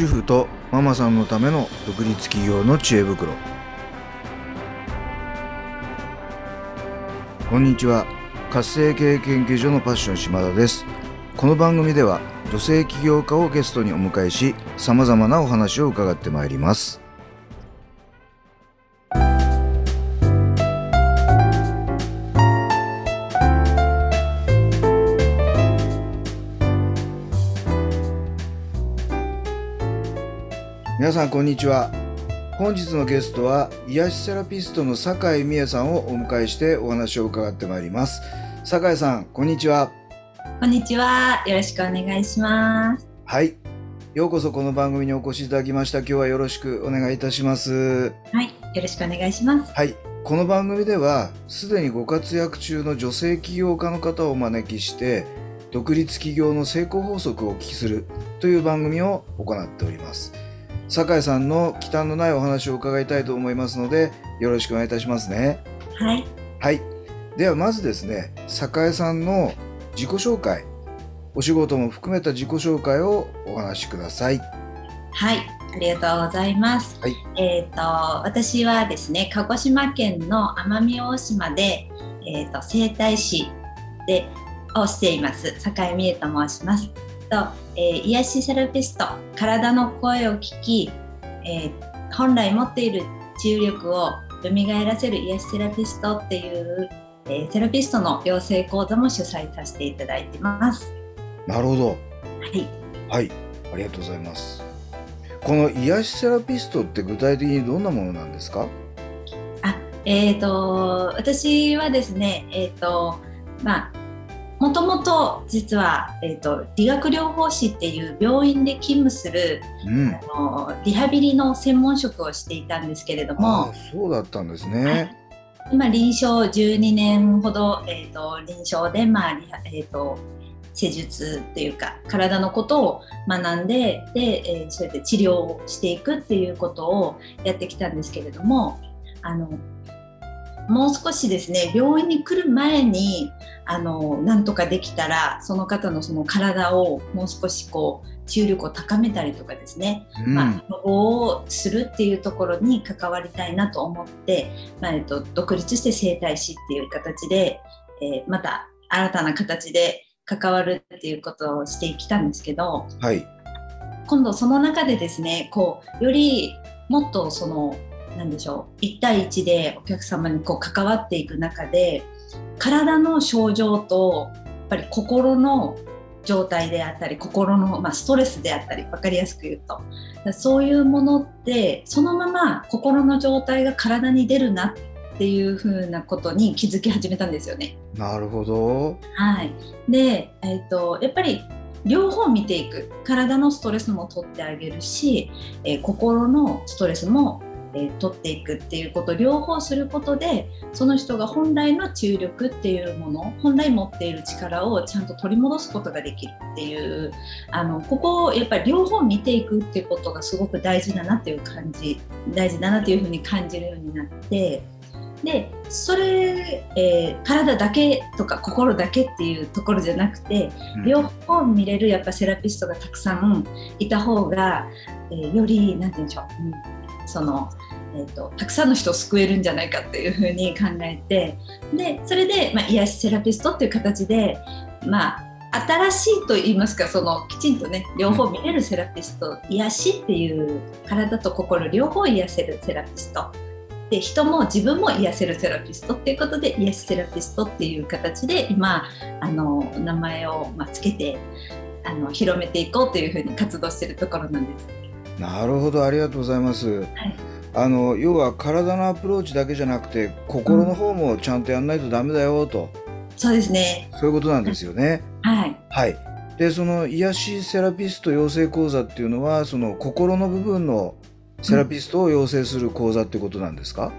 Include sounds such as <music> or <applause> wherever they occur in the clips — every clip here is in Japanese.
主婦とママさんのための独立企業の知恵袋。こんにちは。活性経営研究所のパッション島田です。この番組では女性起業家をゲストにお迎えしさまざまなお話を伺ってまいります。皆さんこんにちは。本日のゲストは癒しセラピストの酒井美恵さんをお迎えしてお話を伺ってまいります。酒井さんこんにちは。こんにちは。よろしくお願いします。はい。ようこそこの番組にお越しいただきました。今日はよろしくお願いいたします。はい。よろしくお願いします。はい。この番組ではすでにご活躍中の女性起業家の方をお招きして独立企業の成功法則をお聞きするという番組を行っております酒井さんの忌憚のないお話を伺いたいと思いますのでよろしくお願いいたしますね。はい。はい。ではまずですね酒井さんの自己紹介お仕事も含めた自己紹介をお話しください。はい。ありがとうございます、はい。えっ、と私はですね鹿児島県の奄美大島でえっ、と整体師でをしています酒井美恵と申しますと、えー癒しセラピスト体の声を聞き、えー本来持っている治癒力を蘇らせる癒しセラピストっていう、えーセラピストの養成講座も主催させていただいてます。なるほど。はい、はい。ありがとうございます。この癒しセラピストって具体的にどんなものなんですか？あえー、と私はですね、えーとまあ、もともと実は、えー、と理学療法士っていう病院で勤務するうん。あのリハビリの専門職をしていたんですけれどあもあそうだったんですね。今臨床12年ほど、えー、と臨床で、まあリハえー、と施術っていうか体のことを学んでで、えーそうやって治療をしていくっていうことをやってきたんですけれどもあのもう少しですね病院に来る前にあのなんとかできたらその方のその体をもう少しこう治癒力を高めたりとかですね、うん。まあ、予防をするっていうところに関わりたいなと思って、まあえっと、独立して整体師っていう形で、えーまた新たな形で関わるっていうことをしてきたんですけどはい。今度その中でですねこうよりもっとそのなんでしょう1対1でお客様にこう関わっていく中で体の症状とやっぱり心の状態であったり心の、まあ、ストレスであったり分かりやすく言うと。そういうものってそのまま心の状態が体に出るなっていう風なことに気づき始めたんですよね。なるほど。はい、で、えー、とやっぱり両方見ていく。体のストレスも取ってあげるし、えー心のストレスも、えー取っていくっていうこと両方することでその人が本来の注力っていうもの本来持っている力をちゃんと取り戻すことができるっていうあのここをやっぱり両方見ていくっていうことがすごく大事だなっていう感じ大事だなっていうふうに感じるようになって。でそれ、えー体だけとか心だけっていうところじゃなくてうん両方見れるやっぱセラピストがたくさんいた方が、えーよりなんて言うんでしょう、うんそのえー、とたくさんの人を救えるんじゃないかっていうふうに考えてでそれで、まあ、癒しセラピストっていう形で、まあ、新しいと言いますかそのきちんとね両方見れるセラピスト癒しっていう体と心両方癒せるセラピストで人も自分も癒せるセラピストっていうことで癒しセラピストっていう形で今あの名前を、ま、つけてあの広めていこうというふうに活動してるところなんです。なるほどありがとうございます、あの要は体のアプローチだけじゃなくて心の方もちゃんとやんないとダメだよと、そうですね。そういうことなんですよねはい。はいでその癒しセラピスト養成講座っていうのはその心の部分のセラピストを養成する講座ってことなんですか、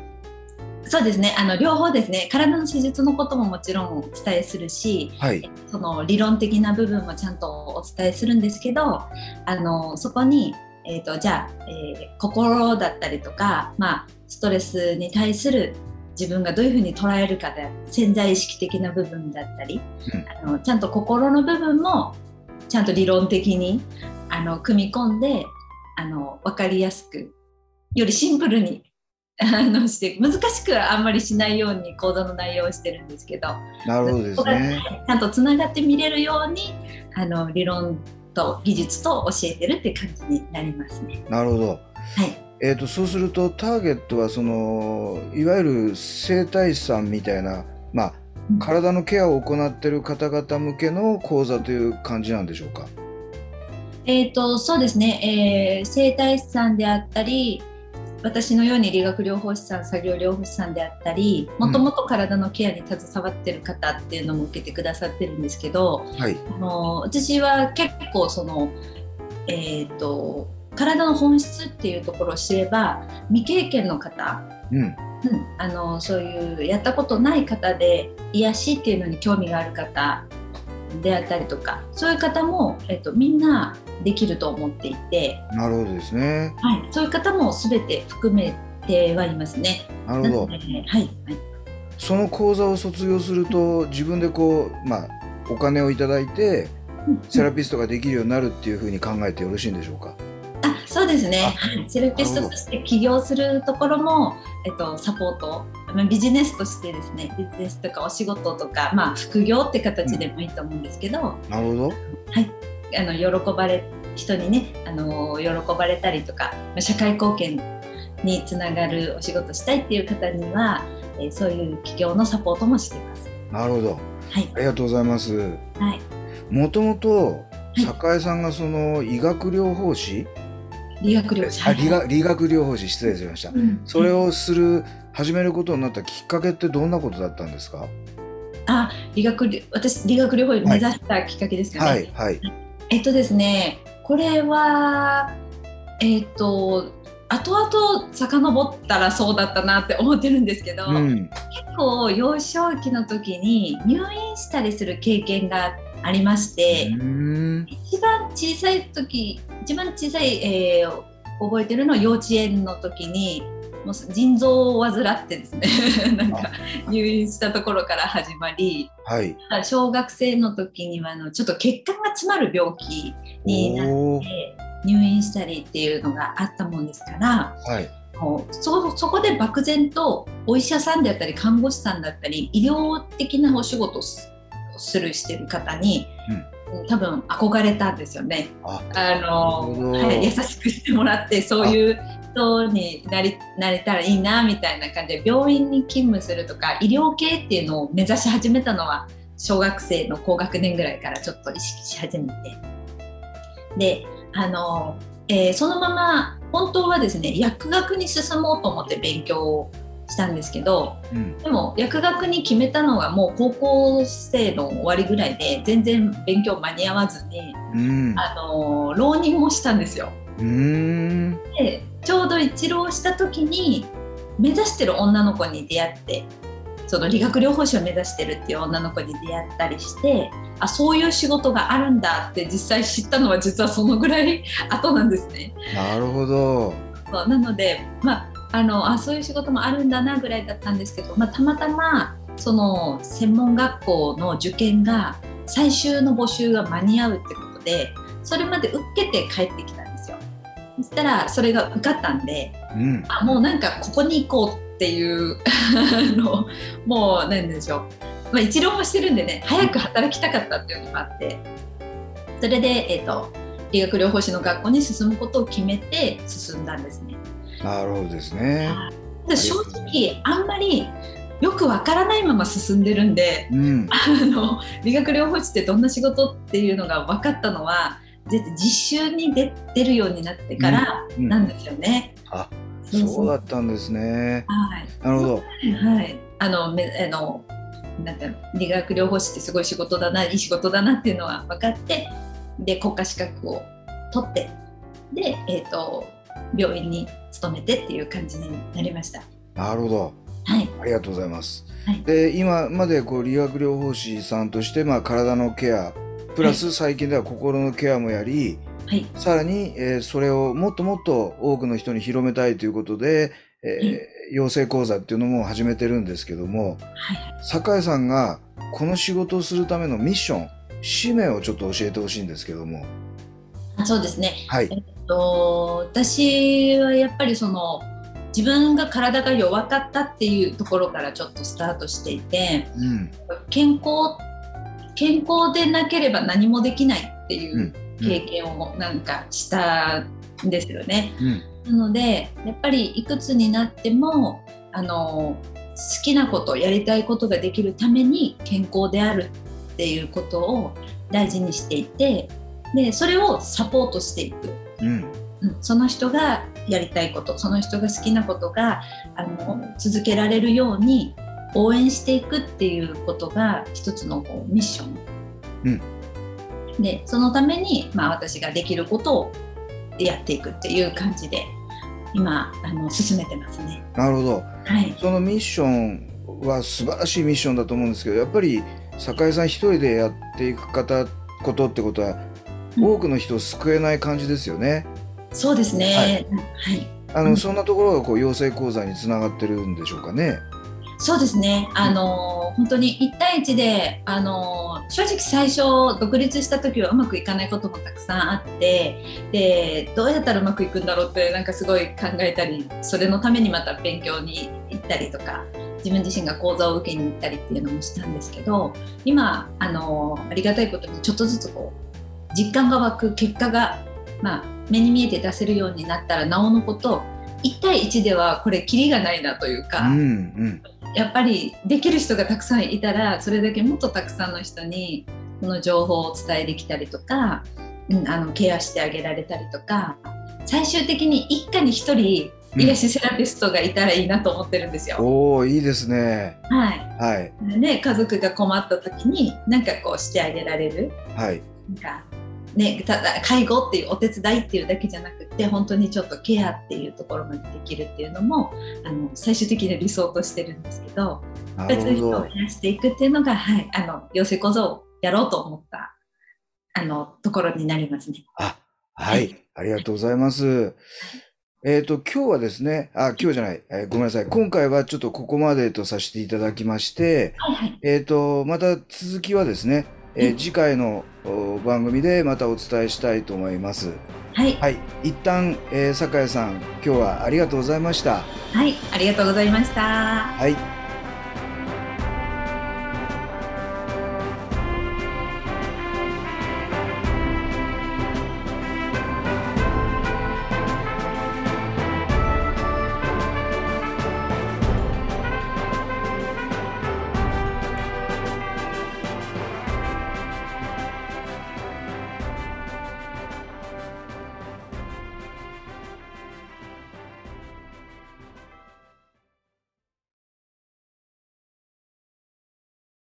そうですね。あの両方ですね。体の施術のことももちろんお伝えするし、はいその理論的な部分もちゃんとお伝えするんですけど、あのそこにえー、とじゃあ、えー心だったりとか、まあ、ストレスに対する自分がどういうふうに捉えるかで潜在意識的な部分だったり、あのちゃんと心の部分もちゃんと理論的にあの組み込んであの分かりやすくよりシンプルにあのして難しくはあんまりしないように講座の内容をしてるんですけどなるほどですね。ちゃんとつながって見れるようにあの理論と技術と教えてるって感じになりますね。なるほど。はいえー、とそうするとターゲットはそのいわゆる整体師さんみたいな、まあ、体のケアを行っている方々向けの講座という感じなんでしょうか？えーとそうですね、えー、整体師さんであったり私のように理学療法士さん作業療法士さんであったりもともと体のケアに携わってる方っていうのも受けてくださってるんですけど、はい、あの私は結構その、えーと、体の本質っていうところを知れば未経験の方、うん。うん、あのそういうやったことない方で癒しっていうのに興味がある方であったりとかそういう方も、えっと、みんなできると思っていて、なるほどですね。はい、そういう方も全て含めてはいますね。なるほど。はい、はいその講座を卒業すると自分でこう、まあ、お金をいただいてうんセラピストができるようになるっていうふうに考えてよろしいんでしょうか？あそうですね、あはいセラピストとして起業するところも、えっと、サポートまあビジネスとしてですねビジネスとかお仕事とか、まあ、副業って形でもいいと思うんですけど、なるほど。はい、あの喜ばれ人にねあの喜ばれたりとかまあ社会貢献につながるお仕事したいっていう方には、えーそういう企業のサポートもしています。なるほど。はいありがとうございます。はい、もともとい酒井さんがその医学療法士、理学療法あ理学理学療法士失礼しました。うんそれをする始めることになったきっかけってどんなことだったんですか？あ理学療私理学療法を目指したきっかけですかね。はいはい。えっとですねこれはえっと後々遡ったらそうだったなって思ってるんですけど、うん結構幼少期の時に入院したりする経験がありまして、一番小さい時一番小さい、えー覚えてるのは幼稚園の時にもう腎臓を患ってですね <laughs> なんか入院したところから始まりはい。小学生の時にはあのちょっと血管が詰まる病気になって入院したりっていうのがあったもんですからはい。もうそそこで漠然とお医者さんであったり看護師さんだったり医療的なお仕事をすするしてる方に、多分憧れたんですよね。あのはい、優しくしてもらってそういう人になりなれたらいいなみたいな感じで病院に勤務するとか医療系っていうのを目指し始めたのは小学生の高学年ぐらいからちょっと意識し始めて。であの、えーそのまま本当はですね薬学に進もうと思って勉強をしたんですけどうん。でも薬学に決めたのはもう高校生の終わりぐらいで全然勉強間に合わずにうん。あの浪人もしたんですよ。でちょうど一浪した時に目指してる女の子に出会ってその理学療法士を目指してるっていう女の子に出会ったりしてあそういう仕事があるんだって実際知ったのは実はそのぐらい <laughs> 後なんですね。なるほど。そうなので、まあ、あのあそういう仕事もあるんだなぐらいだったんですけど、まあ、たまたまその専門学校の受験が最終の募集が間に合うってことでそれまで受けて帰ってきた。そしたらそれが受かったんでうん。あもうなんかここに行こうっていう <laughs> あのもう何でしょう、まあ、一浪もしてるんでね早く働きたかったっていうのがあって。それで、えー、と理学療法士の学校に進むことを決めて進んだんですね。なるほどですね。で正直あんまりよくわからないまま進んでるんでうん。あの理学療法士ってどんな仕事っていうのが分かったのは実習に出出るようになってからうんなんですよね。あそうそうそうだったんですね。はいなるほど。はい、あのめあのなんか理学療法士ってすごい仕事だないい仕事だなっていうのは分かってで国家資格を取ってで、えー、と病院に勤めてっていう感じになりました。なるほど。はい、ありがとうございます。はいで今までこう理学療法士さんとしてまあ体のケアプラス最近では心のケアもやり、はい、さらに、えーそれをもっともっと多くの人に広めたいということで、えー養成講座っていうのも始めてるんですけどもはい、酒井さんがこの仕事をするためのミッション使命をちょっと教えてほしいんですけども。あそうですね。はい。えっと私はやっぱりその自分が体が弱かったっていうところからちょっとスタートしていて、うん、健康健康でなければ何もできないっていう経験をなんかしたんですよね。うん、なのでやっぱりいくつになってもあの好きなことやりたいことができるために健康であるっていうことを大事にしていてでそれをサポートしていく、うん、その人がやりたいことその人が好きなことがあの続けられるように応援していくっていうことが一つのこうミッション、うん、でそのために、まあ、私ができることをやっていくっていう感じで今あの進めてますね。なるほど、はい、そのミッションは素晴らしいミッションだと思うんですけどやっぱり酒井さん一人でやっていく方ことってことは、多くの人を救えない感じですよね。そうですね。はい。はい、あの、そんなところがこう養成講座につながってるんでしょうかね。そうですね。あの本当に1対1であの正直最初独立した時はうまくいかないこともたくさんあってでどうやったらうまくいくんだろうってなんかすごい考えたりそれのためにまた勉強に行ったりとか自分自身が講座を受けに行ったりっていうのもしたんですけど今あのありがたいことにちょっとずつこう実感が湧く結果が、まあ、目に見えて出せるようになったらなおのこと1対1ではこれキリがないなというか、うんうん、やっぱりできる人がたくさんいたらそれだけもっとたくさんの人にこの情報をお伝えできたりとか、うん、あのケアしてあげられたりとか最終的に一家に1人癒しセラピストがいたらいいなと思ってるんですよ。うん、おおいいですね。はい。はい。ね家族が困った時に何かこうしてあげられる。はい。なんかねただ介護っていうお手伝いっていうだけじゃなくて本当にちょっとケアっていうところまでできるっていうのもあの最終的な理想としてるんですけど別の人を増やしていくっていうのがはいあの養成講座をやろうと思ったあのところになりますね。あはい、ありがとうございます。えっ、ー、と、今日はですね、あ、今日じゃない、えー、ごめんなさい。今回はちょっとここまでとさせていただきまして、はいはい、えっ、ー、と、また続きはですね、えー、次回の番組でまたお伝えしたいと思います。はい。はい。一旦、えー、酒井さん、今日はありがとうございました。はい、ありがとうございました。はい。